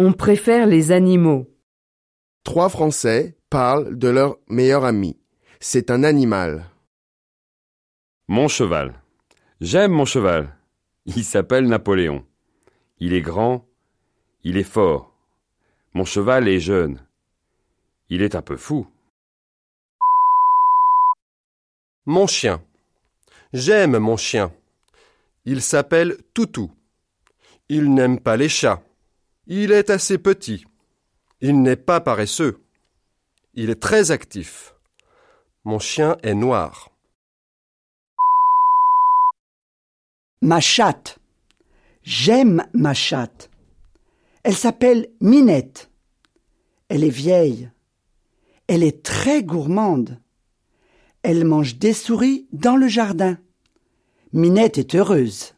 On préfère les animaux. Trois Français parlent de leur meilleur ami. C'est un animal. Mon cheval. J'aime mon cheval. Il s'appelle Napoléon. Il est grand, il est fort. Mon cheval est jeune. Il est un peu fou. Mon chien. J'aime mon chien. Il s'appelle Toutou. Il n'aime pas les chats. Il est assez petit. Il n'est pas paresseux. Il est très actif. Mon chien est noir. Ma chatte. J'aime ma chatte. Elle s'appelle Minette. Elle est vieille. Elle est très gourmande. Elle mange des souris dans le jardin. Minette est heureuse.